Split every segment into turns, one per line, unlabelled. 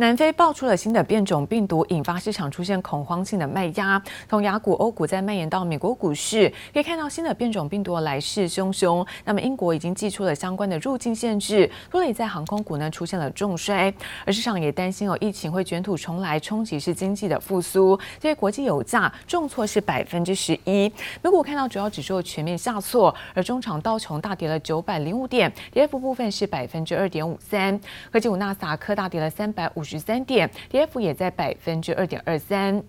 南非爆出了新的变种病毒，引发市场出现恐慌性的卖压。从雅股、欧股再蔓延到美国股市，可以看到新的变种病毒来势汹汹。那么，英国已经祭出了相关的入境限制，拖累在航空股呢出现了重摔。而市场也担心哦，疫情会卷土重来，冲击是经济的复苏。这些国际油价重挫是百分之十一。美股看到主要指数全面下挫，而中场道琼大跌了九百零五点，跌幅部分是百分之二点五三。科技股纳斯达克大跌了三百五十。十三点，跌幅也在百分之二点二三。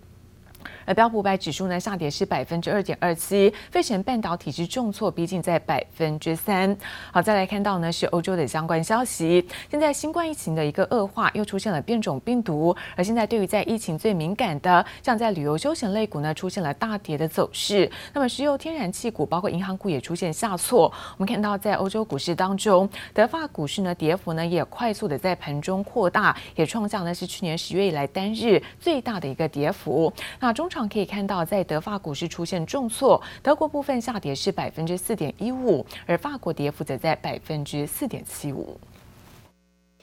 而标普五百指数呢下跌是百分之二点二七，费城半导体是重挫，逼近在百分之三。好，再来看到呢是欧洲的相关消息。现在新冠疫情的一个恶化，又出现了变种病毒。而现在对于在疫情最敏感的，像在旅游休闲类股呢，出现了大跌的走势。那么石油天然气股，包括银行股也出现下挫。我们看到在欧洲股市当中，德法股市呢跌幅呢也快速的在盘中扩大，也创下呢是去年十月以来单日最大的一个跌幅。那中场可以看到，在德法股市出现重挫，德国部分下跌是百分之四点一五，而法国跌幅则在百分之四点七五。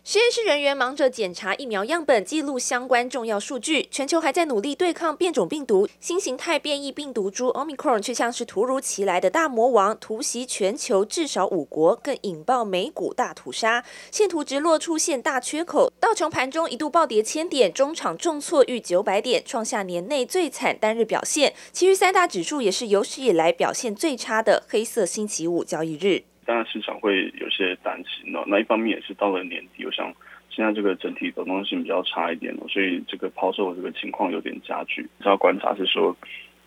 实验室人员忙着检查疫苗样本，记录相关重要数据。全球还在努力对抗变种病毒，新形态变异病毒株 Omicron 却像是突如其来的大魔王，突袭全球至少五国，更引爆美股大屠杀。线图直落出现大缺口，道琼盘中一度暴跌千点，中场重挫逾九百点，创下年内最惨单日表现。其余三大指数也是有史以来表现最差的黑色星期五交易日。
当然市场会有些担心哦，那一方面也是到了年底，我想现在这个整体流动性比较差一点哦，所以这个抛售的这个情况有点加剧。要观察是说，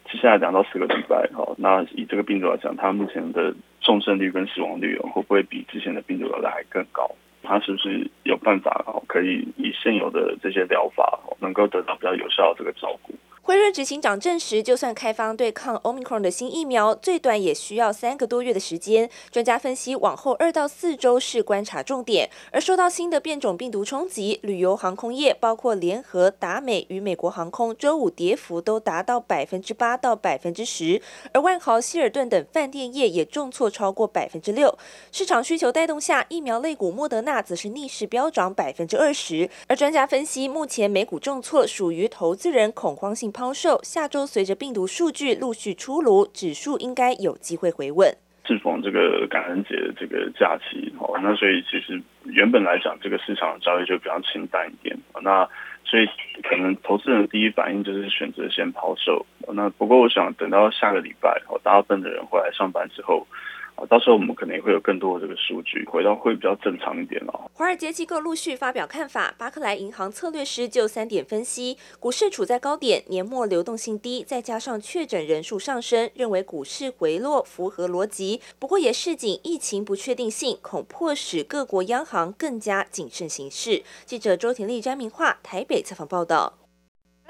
接下来两到四个礼拜哈，那以这个病毒来讲，它目前的重症率跟死亡率，会不会比之前的病毒来还更高？它是不是有办法哦，可以以现有的这些疗法哦，能够得到比较有效的这个照顾？
辉瑞执行长证实，就算开放对抗 Omicron 的新疫苗，最短也需要三个多月的时间。专家分析，往后二到四周是观察重点。而受到新的变种病毒冲击，旅游航空业包括联合、达美与美国航空，周五跌幅都达到百分之八到百分之十。而万豪、希尔顿等饭店业也重挫超过百分之六。市场需求带动下，疫苗类股莫德纳则是逆势飙涨百分之二十。而专家分析，目前美股重挫属于投资人恐慌性抛售，下周随着病毒数据陆续出炉，指数应该有机会回稳。
适逢这个感恩节这个假期，哦，那所以其实原本来讲，这个市场交易就比较清淡一点，那所以可能投资人第一反应就是选择先抛售。那不过我想等到下个礼拜，哦，大部分的人回来上班之后。啊到时候我们可能也会有更多的这个数据，回到会比较正常一点哦。
华尔街机构陆续发表看法，巴克莱银行策略师就三点分析：股市处在高点，年末流动性低，再加上确诊人数上升，认为股市回落符合逻辑。不过也示警，疫情不确定性恐迫使各国央行更加谨慎行事。记者周婷丽、詹明化台北采访报道。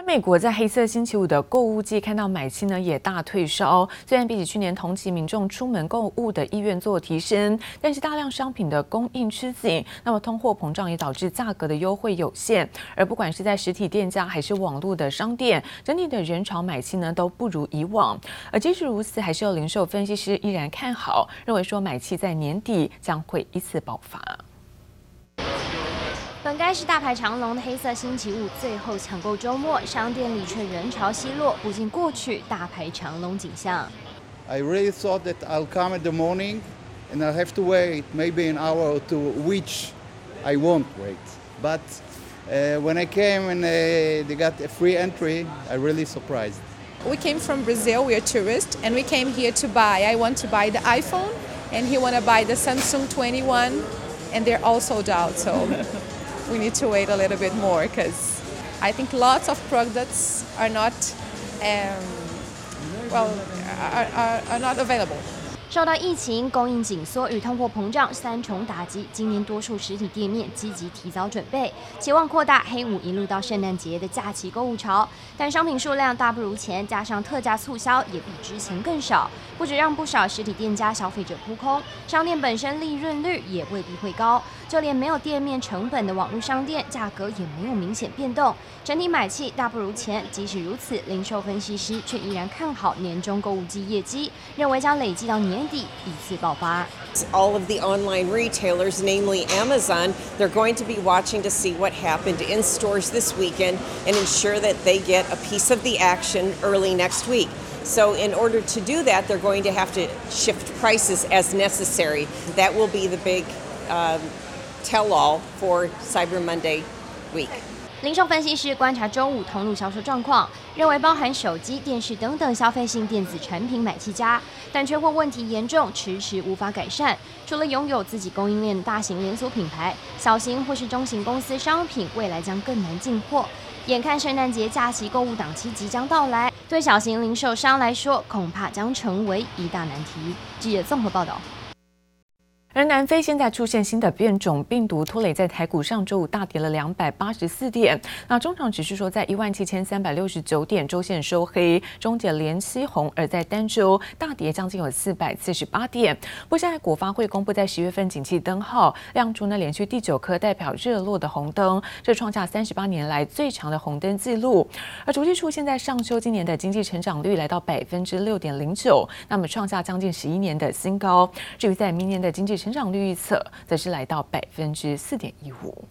美国在黑色星期五的购物季看到买气呢也大退烧，虽然比起去年同期民众出门购物的意愿做提升，但是大量商品的供应吃紧，那么通货膨胀也导致价格的优惠有限。而不管是在实体店家还是网络的商店，整体的人潮买气呢都不如以往。而即使如此，还是有零售分析师依然看好，认为说买气在年底将会一次爆发。
本该是大排长龙的黑色星期五，最后抢购周末，商店里却人潮稀落，不见过去大排长龙景象。
I really thought that I'll come in the morning, and I'll have to wait maybe an hour or two, which I won't wait. But uh, when I came and uh, they got a free entry, I really surprised.
We came from Brazil. We are tourists, and we came here to buy. I want to buy the iPhone, and he want to buy the Samsung 21, and they're all sold out. So. We need to wait a little bit more because I think lots of products are not, um, well, are, are, are not available.
受到疫情、供应紧缩与通货膨胀三重打击，今年多数实体店面积极提早准备，期望扩大黑五一路到圣诞节的假期购物潮。但商品数量大不如前，加上特价促销也比之前更少，不止让不少实体店家消费者扑空，商店本身利润率也未必会高。就连没有店面成本的网络商店，价格也没有明显变动，整体买气大不如前。即使如此，零售分析师却依然看好年终购物季业绩，认为将累计到年底一次爆发。
All of the online retailers, namely Amazon, they're going to be watching to see what happened in stores this weekend and ensure that they get a piece of the action early next week. So, in order to do that, they're going to have to shift prices as necessary. That will be the big um, tell all for Cyber Monday week.
零售分析师观察周五通路销售状况，认为包含手机、电视等等消费性电子产品买气佳，但缺货问题严重，迟迟无法改善。除了拥有自己供应链的大型连锁品牌，小型或是中型公司商品未来将更难进货。眼看圣诞节假期购物档期即将到来，对小型零售商来说，恐怕将成为一大难题。记者综合报道。
而南非现在出现新的变种病毒，拖累在台股上周五大跌了两百八十四点。那中场指数说在一万七千三百六十九点，周线收黑，终结连七红。而在单周大跌将近有四百四十八点。不过现在国发会公布在十月份景气灯号亮出呢连续第九颗代表热络的红灯，这创下三十八年来最长的红灯记录。而主计处现在上修今年的经济成长率来到百分之六点零九，那么创下将近十一年的新高。至于在明年的经济成长率预测则是来到百分之四点一五。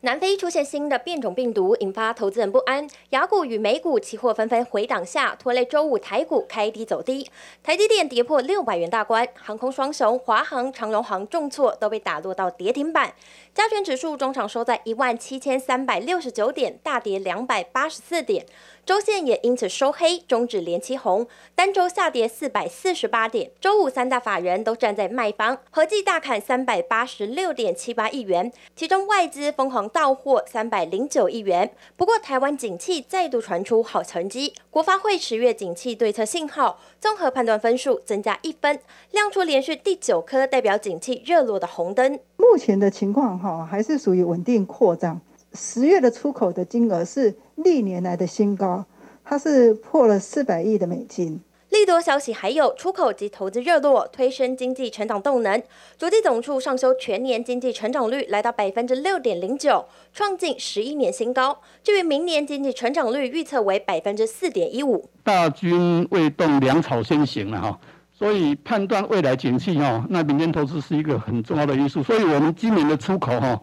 南非出现新的变种病毒，引发投资人不安。雅股与美股期货纷纷回档下，拖累周五台股开低走低。台积电跌破六百元大关，航空双雄华航、长荣航重挫，都被打落到跌停板。加权指数中场收在一万七千三百六十九点，大跌两百八十四点。周线也因此收黑，终止连七红，单周下跌四百四十八点。周五三大法人都站在卖方，合计大砍三百八十六点七八亿元，其中外资疯狂到货三百零九亿元。不过台湾景气再度传出好成绩，国发会十月景气对策信号综合判断分数增加一分，亮出连续第九颗代表景气热络的红灯。
目前的情况哈，还是属于稳定扩张。十月的出口的金额是历年来的新高，它是破了四百亿的美金。
利多消息还有出口及投资热络，推升经济成长动能。主计总处上修全年经济成长率来到百分之六点零九，创近十一年新高。至于明年经济成长率预测为百分之四点一五。
大军未动，粮草先行了哈，所以判断未来景气哈，那民间投资是一个很重要的因素。所以我们今年的出口哈。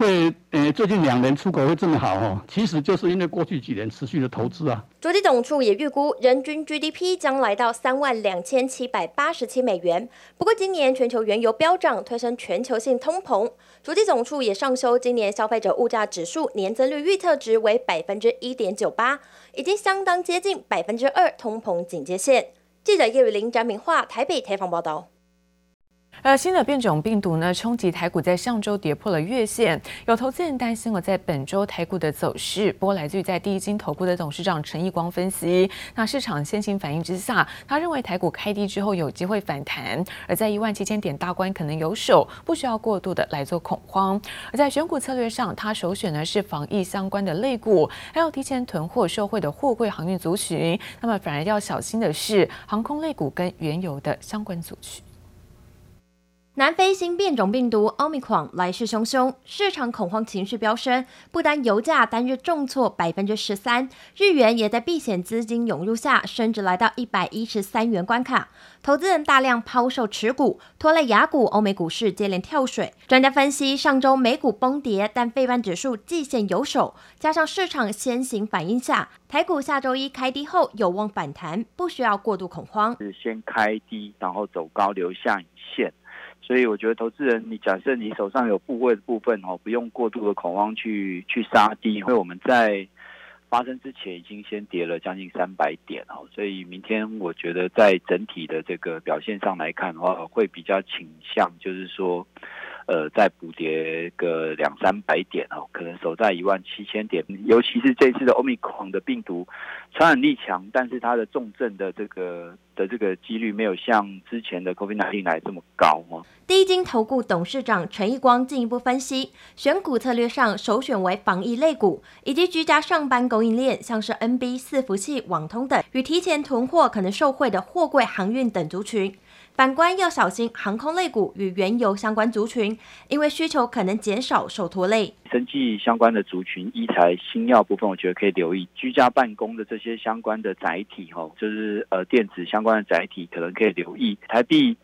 会，呃，最近两年出口会这么好哦，其实就是因为过去几年持续的投资啊。
主计总处也预估，人均 GDP 将来到三万两千七百八十七美元。不过，今年全球原油飙涨，推升全球性通膨。主计总处也上修今年消费者物价指数年增率预测值为百分之一点九八，已经相当接近百分之二通膨警戒线。记者叶雨玲、詹明化台北采访报道。
而新的变种病毒呢，冲击台股在上周跌破了月线，有投资人担心我在本周台股的走势。不过，来自于在第一金投顾的董事长陈义光分析，那市场先行反应之下，他认为台股开低之后有机会反弹，而在一万七千点大关可能有守，不需要过度的来做恐慌。而在选股策略上，他首选的是防疫相关的类股，还有提前囤货受惠的货柜航运族群。那么，反而要小心的是航空类股跟原油的相关族群。
南非新变种病毒 Omicron 来势汹汹，市场恐慌情绪飙升，不单油价单日重挫百分之十三，日元也在避险资金涌入下，升至来到一百一十三元关卡。投资人大量抛售持股，拖累雅股、欧美股市接连跳水。专家分析，上周美股崩跌，但费半指数季线有手，加上市场先行反应下，台股下周一开低后有望反弹，不需要过度恐慌。
是先开低，然后走高，留下影线。所以我觉得投资人，你假设你手上有部位的部分哦，不用过度的恐慌去去杀低，因为我们在发生之前已经先跌了将近三百点哦，所以明天我觉得在整体的这个表现上来看的话，会比较倾向就是说。呃，再补跌个两三百点哦，可能守在一万七千点。尤其是这次的欧米狂的病毒，传染力强，但是它的重症的这个的这个几率没有像之前的 COVID-19 来这么高哦。
第一金投顾董事长陈义光进一步分析，选股策略上首选为防疫类股，以及居家上班供应链，像是 NB 伺服器、网通等，与提前囤货可能受惠的货柜航运等族群。
反观要小心航空类股与原油相关族群，因为需求可能减少受拖累。
生技相关的族群、医材、新药部分，我觉得可以留意。居家办公的这些相关的载体，哈，就是呃电子相关的载体，可能可以留意。台币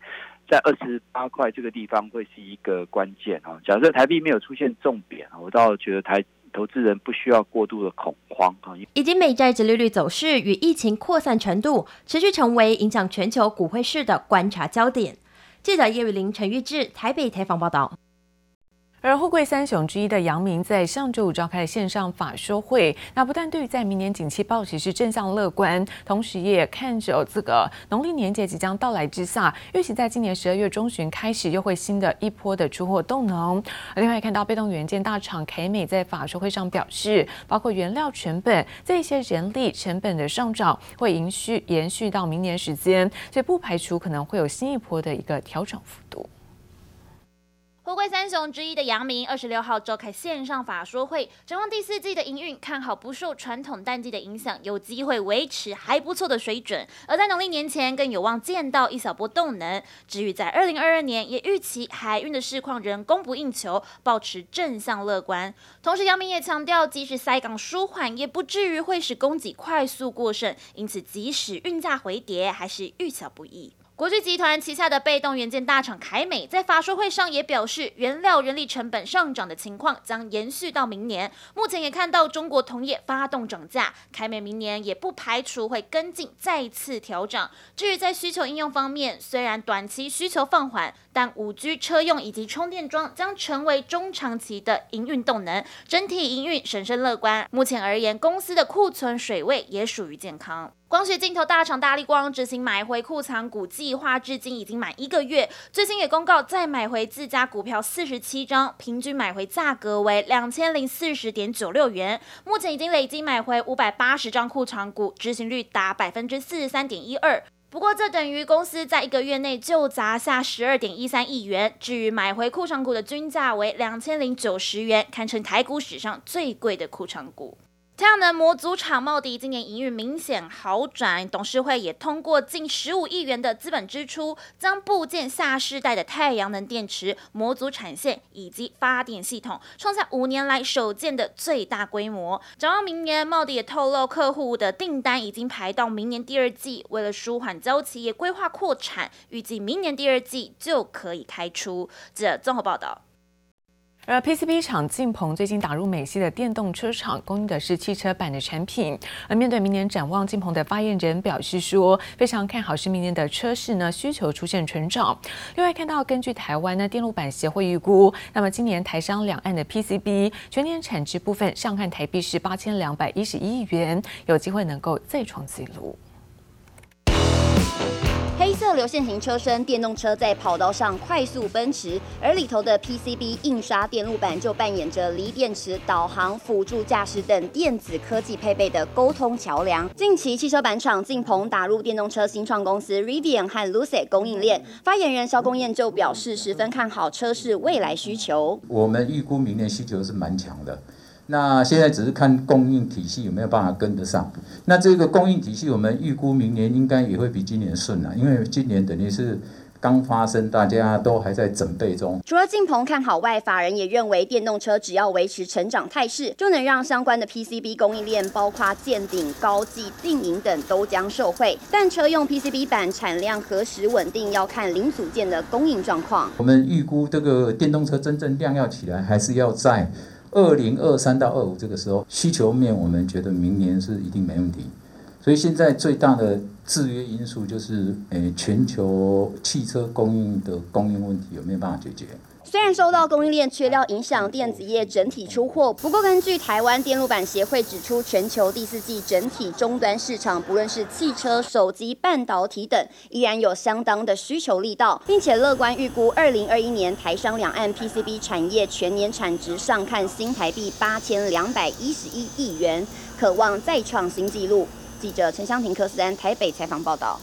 在二十八块这个地方会是一个关键哈。假设台币没有出现重贬，我倒觉得台。投资人不需要过度的恐慌啊！
以及美债殖利率走势与疫情扩散程度持续成为影响全球股汇市的观察焦点。记者叶雨玲、陈玉志台北采访报道。
而货柜三雄之一的杨明在上周五召开了线上法说会，那不但对于在明年景气报喜是正向乐观，同时也看着这个农历年节即将到来之下，预期在今年十二月中旬开始又会新的一波的出货动能。另外看到被动元件大厂凯美在法说会上表示，包括原料成本这一些人力成本的上涨会延续延续到明年时间，所以不排除可能会有新一波的一个调整幅度。
货柜三雄之一的阳明，二十六号召开线上法说会，展望第四季的营运，看好不受传统淡季的影响，有机会维持还不错的水准。而在农历年前，更有望见到一小波动能。至于在二零二二年，也预期海运的市况仍供不应求，保持正向乐观。同时，阳明也强调，即使塞港舒缓，也不至于会使供给快速过剩，因此即使运价回跌，还是遇小不易。国巨集团旗下的被动元件大厂凯美在法说会上也表示，原料、人力成本上涨的情况将延续到明年。目前也看到中国同业发动涨价，凯美明年也不排除会跟进再次调涨。至于在需求应用方面，虽然短期需求放缓，但五 G 车用以及充电桩将成为中长期的营运动能，整体营运审慎乐观。目前而言，公司的库存水位也属于健康。光学镜头大厂大力光执行买回库藏股计划，至今已经满一个月。最新也公告再买回自家股票四十七张，平均买回价格为两千零四十点九六元。目前已经累计买回五百八十张库藏股，执行率达百分之四十三点一二。不过这等于公司在一个月内就砸下十二点一三亿元。至于买回库藏股的均价为两千零九十元，堪称台股史上最贵的库藏股。太阳能模组厂茂迪今年营运明显好转，董事会也通过近十五亿元的资本支出，将部件下世代的太阳能电池模组产线以及发电系统，创下五年来首建的最大规模。展望明年，茂迪也透露客户的订单已经排到明年第二季，为了舒缓交期，也规划扩产，预计明年第二季就可以开出。这综合报道。
而 PCB 厂晋鹏最近打入美系的电动车厂，供应的是汽车板的产品。而面对明年展望，晋鹏的发言人表示说，非常看好是明年的车市呢需求出现成长。另外看到根据台湾呢电路板协会预估，那么今年台商两岸的 PCB 全年产值部分上看台币是八千两百一十一亿元，有机会能够再创纪录。
黑色流线型车身，电动车在跑道上快速奔驰，而里头的 PCB 印刷电路板就扮演着锂电池、导航、辅助驾驶等电子科技配备的沟通桥梁。近期汽车板厂进鹏打入电动车新创公司 Rivian 和 Lucid 供应链，发言人萧公彦就表示十分看好车市未来需求。
我们预估明年需求是蛮强的。那现在只是看供应体系有没有办法跟得上。那这个供应体系，我们预估明年应该也会比今年顺了，因为今年等于是刚发生，大家都还在准备中。
除了晋鹏看好外，法人也认为电动车只要维持成长态势，就能让相关的 PCB 供应链，包括建鼎、高技、定颖等都将受惠。但车用 PCB 板产量何时稳定，要看零组件的供应状况。
我们预估这个电动车真正量要起来，还是要在。二零二三到二五这个时候，需求面我们觉得明年是一定没问题，所以现在最大的制约因素就是，诶，全球汽车供应的供应问题有没有办法解决？
虽然受到供应链缺料影响，电子业整体出货，不过根据台湾电路板协会指出，全球第四季整体终端市场，不论是汽车、手机、半导体等，依然有相当的需求力道，并且乐观预估二零二一年台商两岸 PCB 产业全年产值上看新台币八千两百一十一亿元，可望再创新纪录。记者陈湘婷、柯思安台北采访报道。